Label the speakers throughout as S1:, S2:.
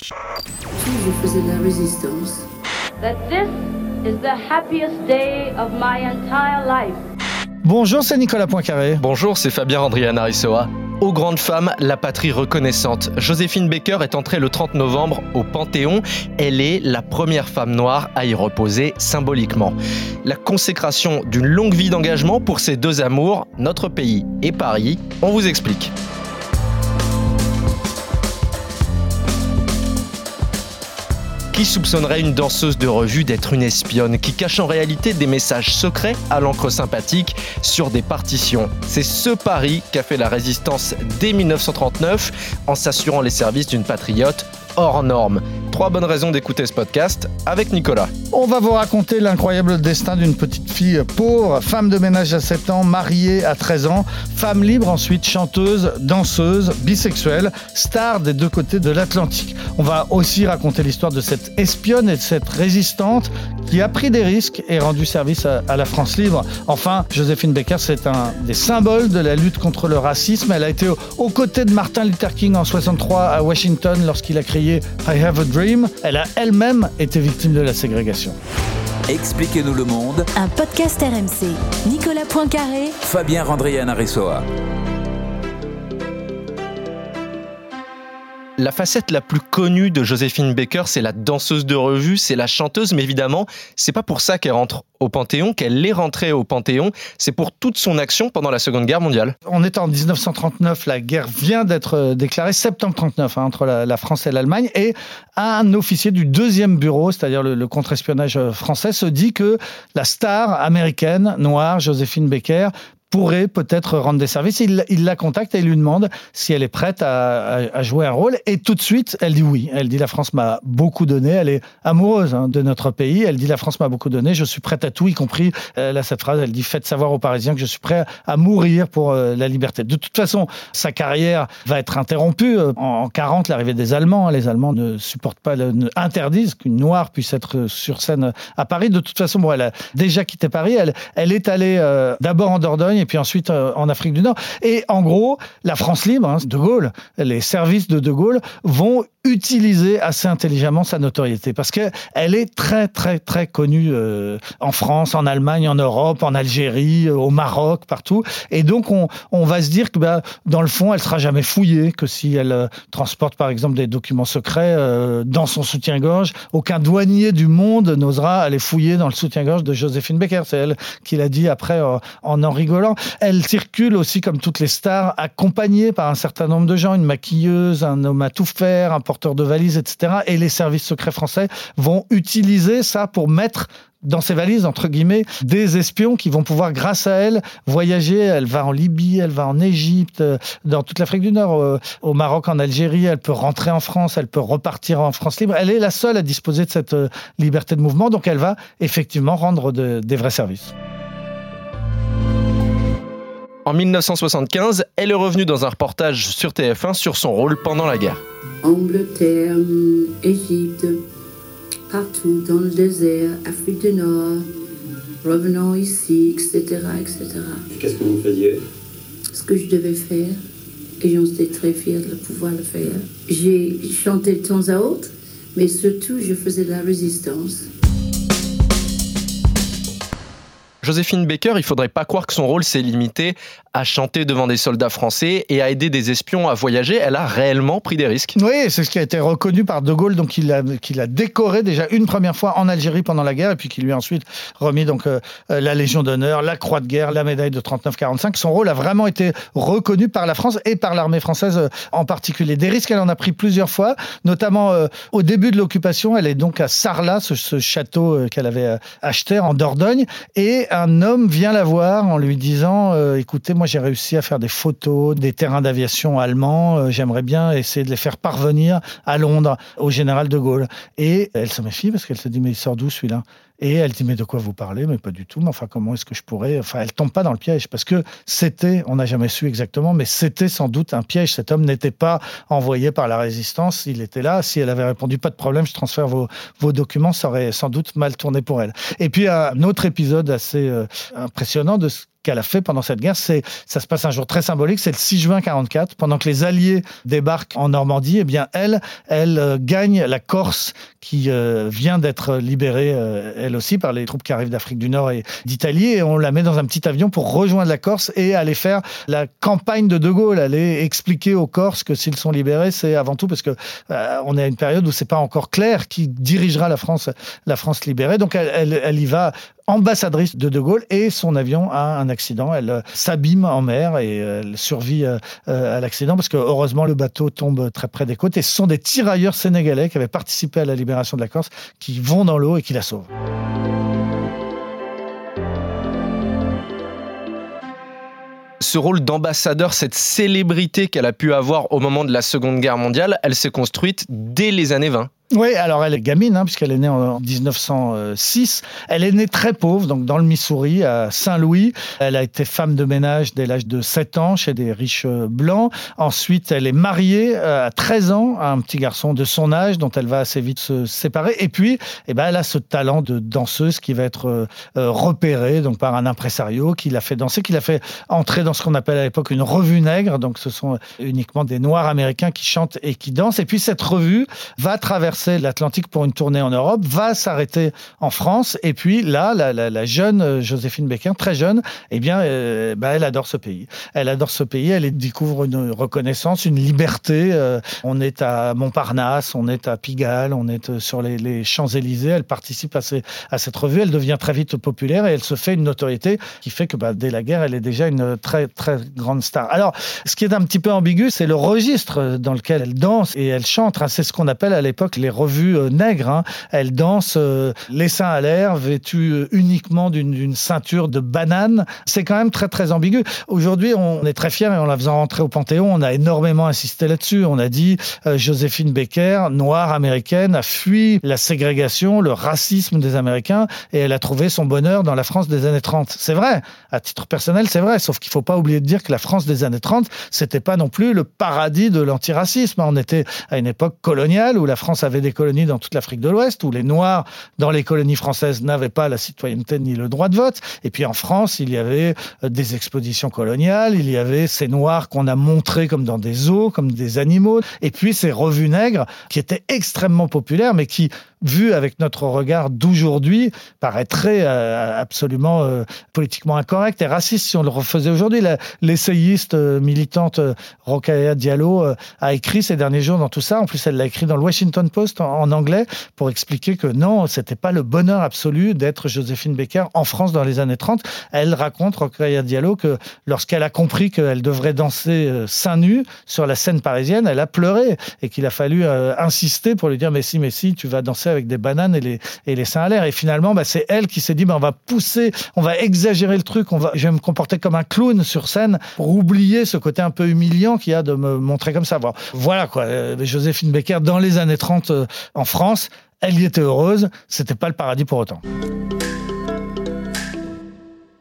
S1: Je faisais de la résistance.
S2: that this is the happiest day of my entire life.
S3: Bonjour, c'est Nicolas Poincaré.
S4: Bonjour, c'est Fabien Andrian Arisoa. Aux grandes femmes, la patrie reconnaissante. Joséphine Baker est entrée le 30 novembre au Panthéon. Elle est la première femme noire à y reposer symboliquement. La consécration d'une longue vie d'engagement pour ces deux amours, notre pays et Paris. On vous explique. Qui soupçonnerait une danseuse de revue d'être une espionne qui cache en réalité des messages secrets à l'encre sympathique sur des partitions C'est ce pari qu'a fait la résistance dès 1939 en s'assurant les services d'une patriote hors norme. Trois bonnes raisons d'écouter ce podcast avec Nicolas.
S3: On va vous raconter l'incroyable destin d'une petite fille pauvre, femme de ménage à 7 ans, mariée à 13 ans, femme libre ensuite, chanteuse, danseuse, bisexuelle, star des deux côtés de l'Atlantique. On va aussi raconter l'histoire de cette espionne et de cette résistante qui a pris des risques et rendu service à, la France libre. Enfin, Joséphine Baker, c'est un des symboles de la lutte contre le racisme. Elle a été aux, aux côtés de Martin Luther King en 63 à Washington lorsqu'il a créé I Have a Dream. Elle a elle-même été victime de la ségrégation.
S5: Expliquez-nous le monde,
S6: Un podcast RMC. Nicolas Poincaré,
S5: Fabien Randrian Arisoa.
S4: La facette la plus connue de Joséphine Baker, c'est la danseuse de revue, c'est la chanteuse, mais évidemment, c'est pas pour ça qu'elle rentre au Panthéon, qu'elle est rentrée au Panthéon, c'est pour toute son action pendant la Seconde Guerre mondiale.
S3: On est en 1939, la guerre vient d'être euh, déclarée, septembre 39, hein, entre la, France et l'Allemagne, et un officier du deuxième bureau, c'est-à-dire le, le contre-espionnage euh, français, se dit que la star américaine noire, Joséphine Baker, pourrait peut-être rendre des services. Il, la contacte et il lui demande si elle est prête à, jouer un rôle. Et tout de suite, elle dit oui. Elle dit la France m'a beaucoup donné. Elle est amoureuse hein, de notre pays. Elle dit la France m'a beaucoup donné. Je suis prête à tout, y compris euh, là cette phrase. Elle dit faites savoir aux Parisiens que je suis prêt à mourir pour euh, la liberté. De toute façon, sa carrière va être interrompue. En, en 40, l'arrivée des Allemands. Les Allemands ne supportent pas, ne interdisent qu'une noire puisse être sur scène à Paris. De toute façon, bon, elle a déjà quitté Paris. Elle, elle est allée euh, d'abord en Dordogne et puis ensuite euh, en Afrique du Nord. Et en gros, la France libre, hein, De Gaulle, les services de De Gaulle vont utiliser assez intelligemment sa notoriété parce qu'elle est très très très connue euh, en France, en Allemagne, en Europe, en Algérie, euh, au Maroc, partout. Et donc on, va se dire que bah, dans le fond, elle sera jamais fouillée, que si elle transporte par exemple des documents secrets dans son soutien-gorge, aucun douanier du monde n'osera aller fouiller dans le soutien-gorge de Joséphine Baker. C'est elle qui l'a dit après en en rigolant. Elle circule aussi comme toutes les stars, accompagnée par un certain nombre de gens, une maquilleuse, un homme à tout faire, un porteur de valises, etc. Et les services secrets français vont utiliser ça pour mettre dans ses valises, entre guillemets, des espions qui vont pouvoir, grâce à elle, voyager. Elle va en Libye, elle va en Égypte, dans toute l'Afrique du Nord, au Maroc, en Algérie. Elle peut rentrer en France, elle peut repartir en France libre. Elle est la seule à disposer de cette liberté de mouvement, donc elle va effectivement rendre de, des vrais services.
S4: En 1975, elle est revenue dans un reportage sur TF1 sur son rôle pendant la guerre.
S1: Angleterre, Égypte, partout dans le désert, Afrique du Nord, revenons ici, etc. etc.
S7: Qu'est-ce que vous faisiez?
S1: Ce que je devais faire, et j'en étais très fière de pouvoir le faire. J'ai chanté de temps à autre, mais surtout je faisais de la résistance.
S4: Joséphine Baker, il faudrait pas croire que son rôle s'est limité à chanter devant des soldats français et à aider des espions à voyager. Elle a réellement pris des risques.
S3: Oui, c'est ce qui a été reconnu par De Gaulle, donc il a, a décoré déjà une première fois en Algérie pendant la guerre, et puis qui lui a ensuite remis donc euh, la Légion d'honneur, la Croix de guerre, la médaille de 39-45. Son rôle a vraiment été reconnu par la France et par l'armée française euh, en particulier. Des risques, elle en a pris plusieurs fois, notamment euh, au début de l'occupation. Elle est donc à Sarlat, ce, ce château euh, qu'elle avait euh, acheté en Dordogne, et un homme vient la voir en lui disant euh, écoutez, moi j'ai réussi à faire des photos des terrains d'aviation allemands, euh, j'aimerais bien essayer de les faire parvenir à Londres au général de Gaulle. Et elle se méfie parce qu'elle se dit mais il sort d'où celui-là? Et elle dit mais de quoi vous parlez? Mais pas du tout. Mais enfin comment est-ce que je pourrais? Enfin elle tombe pas dans le piège parce que c'était, on n'a jamais su exactement, mais c'était sans doute un piège. Cet homme n'était pas envoyé par la résistance, il était là. Si elle avait répondu pas de problème, je transfère vos, vos documents, ça aurait sans doute mal tourné pour elle. Et puis un autre épisode assez euh, impressionnant de ce qu'elle a fait pendant cette guerre. C'est, ça se passe un jour très symbolique, c'est le 6 juin 44, pendant que les Alliés débarquent en Normandie. Eh bien, elle, elle euh, gagne la Corse qui euh, vient d'être libérée, euh, elle aussi, par les troupes qui arrivent d'Afrique du Nord et d'Italie. Et on la met dans un petit avion pour rejoindre la Corse et aller faire la campagne de De Gaulle, aller expliquer aux Corses que s'ils sont libérés, c'est avant tout parce que on est à une période où c'est pas encore clair qui dirigera la France, la France libérée. Donc elle, elle y va ambassadrice de De Gaulle et son avion a un accident. Elle euh, s'abîme en mer et euh, elle survit euh, à l'accident parce que heureusement le bateau tombe très près des côtes et ce sont des tirailleurs sénégalais qui avaient participé à la libération de la Corse qui vont dans l'eau et qui la sauvent.
S4: ce rôle d'ambassadeur, cette célébrité qu'elle a pu avoir au moment de la Seconde Guerre mondiale, elle s'est construite dès les années 20.
S3: Oui, alors elle est gamine, hein, puisqu'elle est née en 1906. Elle est née très pauvre, donc dans le Missouri, à Saint-Louis. Elle a été femme de ménage dès l'âge de 7 ans chez des riches euh, blancs. Ensuite, elle est mariée euh, à 13 ans à un petit garçon de son âge, dont elle va assez vite se séparer. Et puis, eh ben, elle a ce talent de danseuse qui va être euh, repéré donc par un impresario qui l'a fait danser, qui l'a fait entrer dans ce qu'on appelle à l'époque une revue nègre. Donc, ce sont uniquement des Noirs américains qui chantent et qui dansent. Et puis, cette revue va traverser l'Atlantique pour une tournée en Europe, va s'arrêter en France. Et puis là, la, jeune euh, Joséphine Becker, très jeune, eh bien, euh, bah, elle adore ce pays. Elle adore ce pays. Elle découvre une reconnaissance, une liberté. Euh, on est à Montparnasse, on est à Pigalle, on est sur les, Champs-Élysées. Elle participe à, à, cette revue. Elle devient très vite populaire et elle se fait une notoriété qui fait que bah, dès la guerre, elle est déjà une très très grande star. Alors, ce qui est un petit peu ambigu, c'est le registre dans lequel elle danse et elle chante. Hein. C'est ce qu'on appelle à l'époque les revues euh, nègres. Hein. Elle danse euh, les seins à l'air, vêtue euh, uniquement d'une ceinture de banane. C'est quand même très très ambigu. Aujourd'hui, on est très fiers et en la faisant rentrer au Panthéon, on a énormément insisté là-dessus. On a dit Joséphine Baker, noire américaine, a fui la ségrégation, le racisme des Américains et elle a trouvé son bonheur dans la France des années 30. C'est vrai, à titre personnel, c'est vrai, sauf qu'il faut pas oublier de dire que la France des années 30, c'était pas non plus le paradis de l'antiracisme. On était à une époque coloniale où la France avait des colonies dans toute l'Afrique de l'Ouest, où les Noirs dans les colonies françaises n'avaient pas la citoyenneté ni le droit de vote. Et puis en France, il y avait euh, des expositions coloniales, il y avait ces Noirs qu'on a montrés comme dans des zoos, comme des animaux, et puis ces revues nègres qui étaient extrêmement populaires, mais qui vu avec notre regard d'aujourd'hui, paraîtrait euh, absolument euh, politiquement incorrect et raciste si on le refaisait aujourd'hui. L'essayiste euh, militante Rokhaya Diallo a écrit ces derniers jours dans tout ça. En plus, elle l'a écrit dans le Washington Post en, anglais pour expliquer que non, c'était pas le bonheur absolu d'être Joséphine Baker en France dans les années 30. Elle raconte, Rokhaya Diallo, que lorsqu'elle a compris qu'elle devrait danser seins nus sur la scène parisienne, elle a pleuré et qu'il a fallu insister pour lui dire mais si, mais si, tu vas danser avec des bananes et les, et les seins à l'air. Et finalement, bah, c'est elle qui s'est dit, bah, on va pousser, on va exagérer le truc, on va, je vais me comporter comme un clown sur scène pour oublier ce côté un peu humiliant qu'il y a de me montrer comme ça. Voilà quoi, euh, Joséphine Becker dans les années 30 euh, en France, elle y était heureuse, c'était pas le paradis pour autant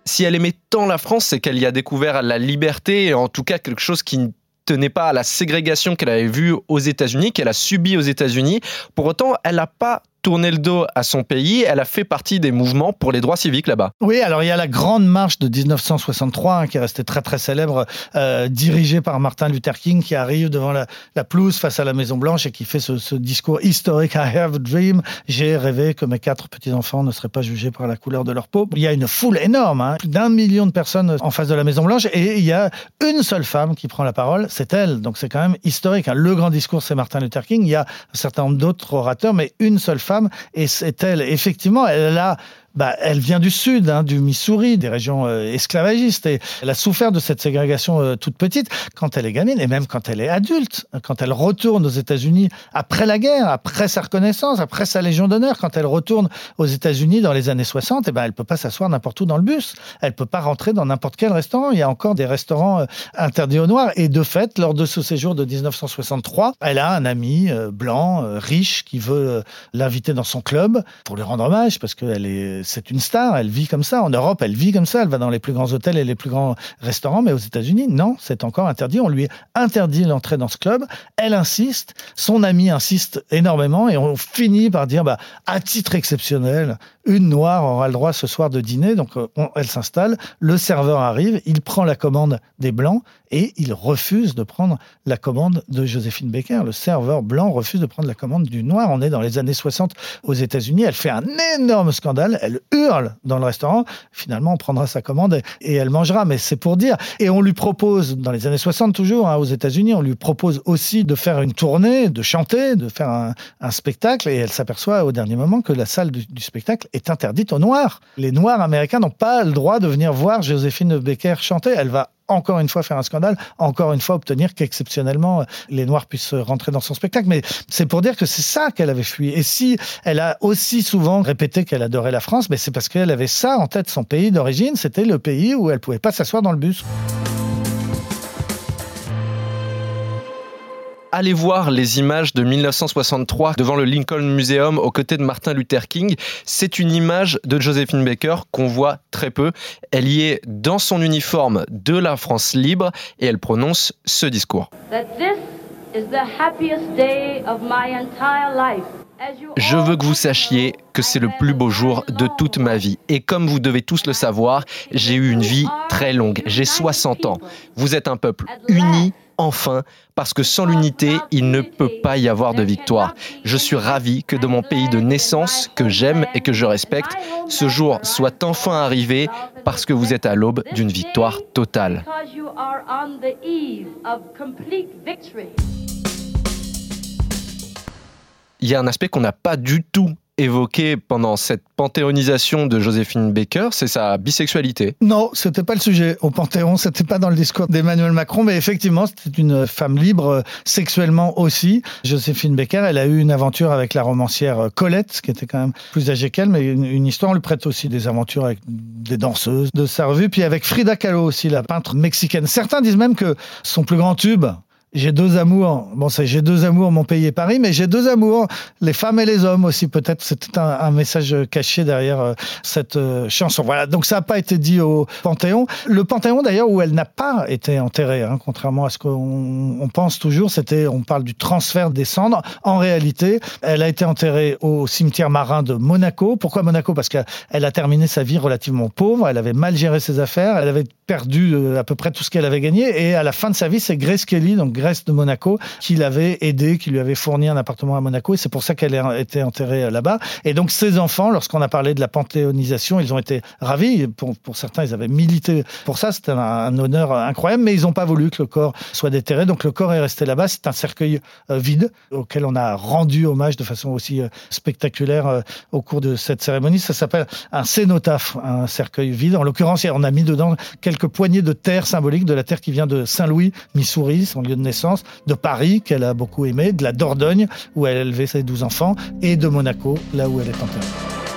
S4: si elle aimait tant la France, c'est qu'elle y a découvert la liberté et en tout cas quelque chose qui tenait pas à la ségrégation qu'elle avait vue aux États-Unis, qu'elle a subie aux États-Unis. Pour autant, elle n'a pas tourné le dos à son pays, elle a fait partie des mouvements pour les droits civiques là-bas.
S3: Oui, alors il y a la grande marche de 1963 hein, qui est restée très très célèbre, euh, dirigée par Martin Luther King, qui arrive devant la, la pelouse face à la Maison Blanche et qui fait ce, discours historique I have a dream. J'ai rêvé que mes quatre petits enfants ne seraient pas jugés par la couleur de leur peau. Il y a une foule énorme, hein, plus d'un million de personnes en face de la Maison Blanche et il y a une seule femme qui prend la parole, c'est elle. Donc c'est quand même historique. Hein. Le grand discours, c'est Martin Luther King. Il y a un certain nombre d'autres orateurs, mais une seule femme et c'est elle, effectivement, elle a bah, elle vient du sud, hein, du Missouri, des régions euh, esclavagistes. Et elle a souffert de cette ségrégation euh, toute petite quand elle est gamine et même quand elle est adulte, quand elle retourne aux États-Unis après la guerre, après sa reconnaissance, après sa Légion d'honneur, quand elle retourne aux États-Unis dans les années 60, et eh ben, elle peut pas s'asseoir n'importe où dans le bus. Elle peut pas rentrer dans n'importe quel restaurant. Il y a encore des restaurants euh, interdits aux Noirs. Et de fait, lors de ce séjour de 1963, elle a un ami blanc, riche, qui veut l'inviter dans son club pour lui rendre hommage parce qu'elle est c'est une star, elle vit comme ça. En Europe, elle vit comme ça, elle va dans les plus grands hôtels et les plus grands restaurants, mais aux États-Unis, non, c'est encore interdit. On lui interdit l'entrée dans ce club. Elle insiste, son ami insiste énormément, et on finit par dire, bah, à titre exceptionnel, une noire aura le droit ce soir de dîner. Donc euh, elle s'installe, le serveur arrive, il prend la commande des blancs et il refuse de prendre la commande de Joséphine Baker. Le serveur blanc refuse de prendre la commande du noir. On est dans les années 60 aux États-Unis. Elle fait un énorme scandale. Elle hurle dans le restaurant. Finalement, on prendra sa commande et elle mangera. Mais c'est pour dire. Et on lui propose, dans les années 60 toujours, hein, aux États-Unis, on lui propose aussi de faire une tournée, de chanter, de faire un, spectacle. Et elle s'aperçoit au dernier moment que la salle du, du spectacle est interdite aux Noirs. Les Noirs américains n'ont pas le droit de venir voir Joséphine Baker chanter. Elle va encore une fois faire un scandale, encore une fois obtenir qu'exceptionnellement les Noirs puissent rentrer dans son spectacle. Mais c'est pour dire que c'est ça qu'elle avait fui. Et si elle a aussi souvent répété qu'elle adorait la France, mais c'est parce qu'elle avait ça en tête, son pays d'origine, c'était le pays où elle pouvait pas s'asseoir dans le bus.
S4: Allez voir les images de 1963 devant le Lincoln Museum aux côtés de Martin Luther King. C'est une image de Josephine Baker qu'on voit très peu. Elle y est dans son uniforme de la France libre et elle prononce ce discours. Je veux que vous sachiez que c'est le plus beau jour de toute ma vie. Et comme vous devez tous le savoir, j'ai eu une vie très longue. J'ai 60 ans. Vous êtes un peuple uni enfin, parce que sans l'unité, il ne peut pas y avoir de victoire. Je suis ravi que de mon pays de naissance, que j'aime et que je respecte, ce jour soit enfin arrivé parce que vous êtes à l'aube d'une victoire totale. Il y a un aspect qu'on n'a pas du tout évoqué pendant cette panthéonisation de Joséphine Baker, c'est sa bisexualité.
S3: Non, c'était pas le sujet au Panthéon, c'était pas dans le discours d'Emmanuel Macron, mais effectivement, c'était une femme libre euh, sexuellement aussi. Joséphine Baker, elle a eu une aventure avec la romancière euh, Colette, qui était quand même plus âgée qu'elle, mais une, histoire, on lui prête aussi des aventures avec des danseuses de sa revue, puis avec Frida Kahlo aussi, la peintre mexicaine. Certains disent même que son plus grand tube, j'ai deux amours. Bon, c'est j'ai deux amours, mon pays et Paris, mais j'ai deux amours, les femmes et les hommes aussi. Peut-être c'était un, message caché derrière euh, cette euh, chanson. Voilà. Donc ça n'a pas été dit au Panthéon. Le Panthéon d'ailleurs où elle n'a pas été enterrée, hein, contrairement à ce qu'on on pense toujours. C'était, on parle du transfert des cendres. En réalité, elle a été enterrée au cimetière marin de Monaco. Pourquoi Monaco? Parce qu'elle a terminé sa vie relativement pauvre. Elle avait mal géré ses affaires. Elle avait perdu euh, à peu près tout ce qu'elle avait gagné. Et à la fin de sa vie, c'est Grace Kelly, donc De Monaco, qui l'avait aidé, qui lui avait fourni un appartement à Monaco. Et c'est pour ça qu'elle été enterrée euh, là-bas. Et donc, ses enfants, lorsqu'on a parlé de la panthéonisation, ils ont été ravis. Pour, certains, ils avaient milité pour ça. C'était un, honneur incroyable. Mais ils n'ont pas voulu que le corps soit déterré. Donc, le corps est resté là-bas. C'est un cercueil euh, vide auquel on a rendu hommage de façon aussi spectaculaire au cours de cette cérémonie. Ça s'appelle un cénotaphe, un cercueil vide. En l'occurrence, on a mis dedans quelques poignées de terre symboliques, de la terre qui vient de Saint-Louis, Missouri, son lieu de de Paris, qu'elle a beaucoup aimé, de la Dordogne, où elle a élevé ses douze enfants, et de Monaco, là où elle est enterrée.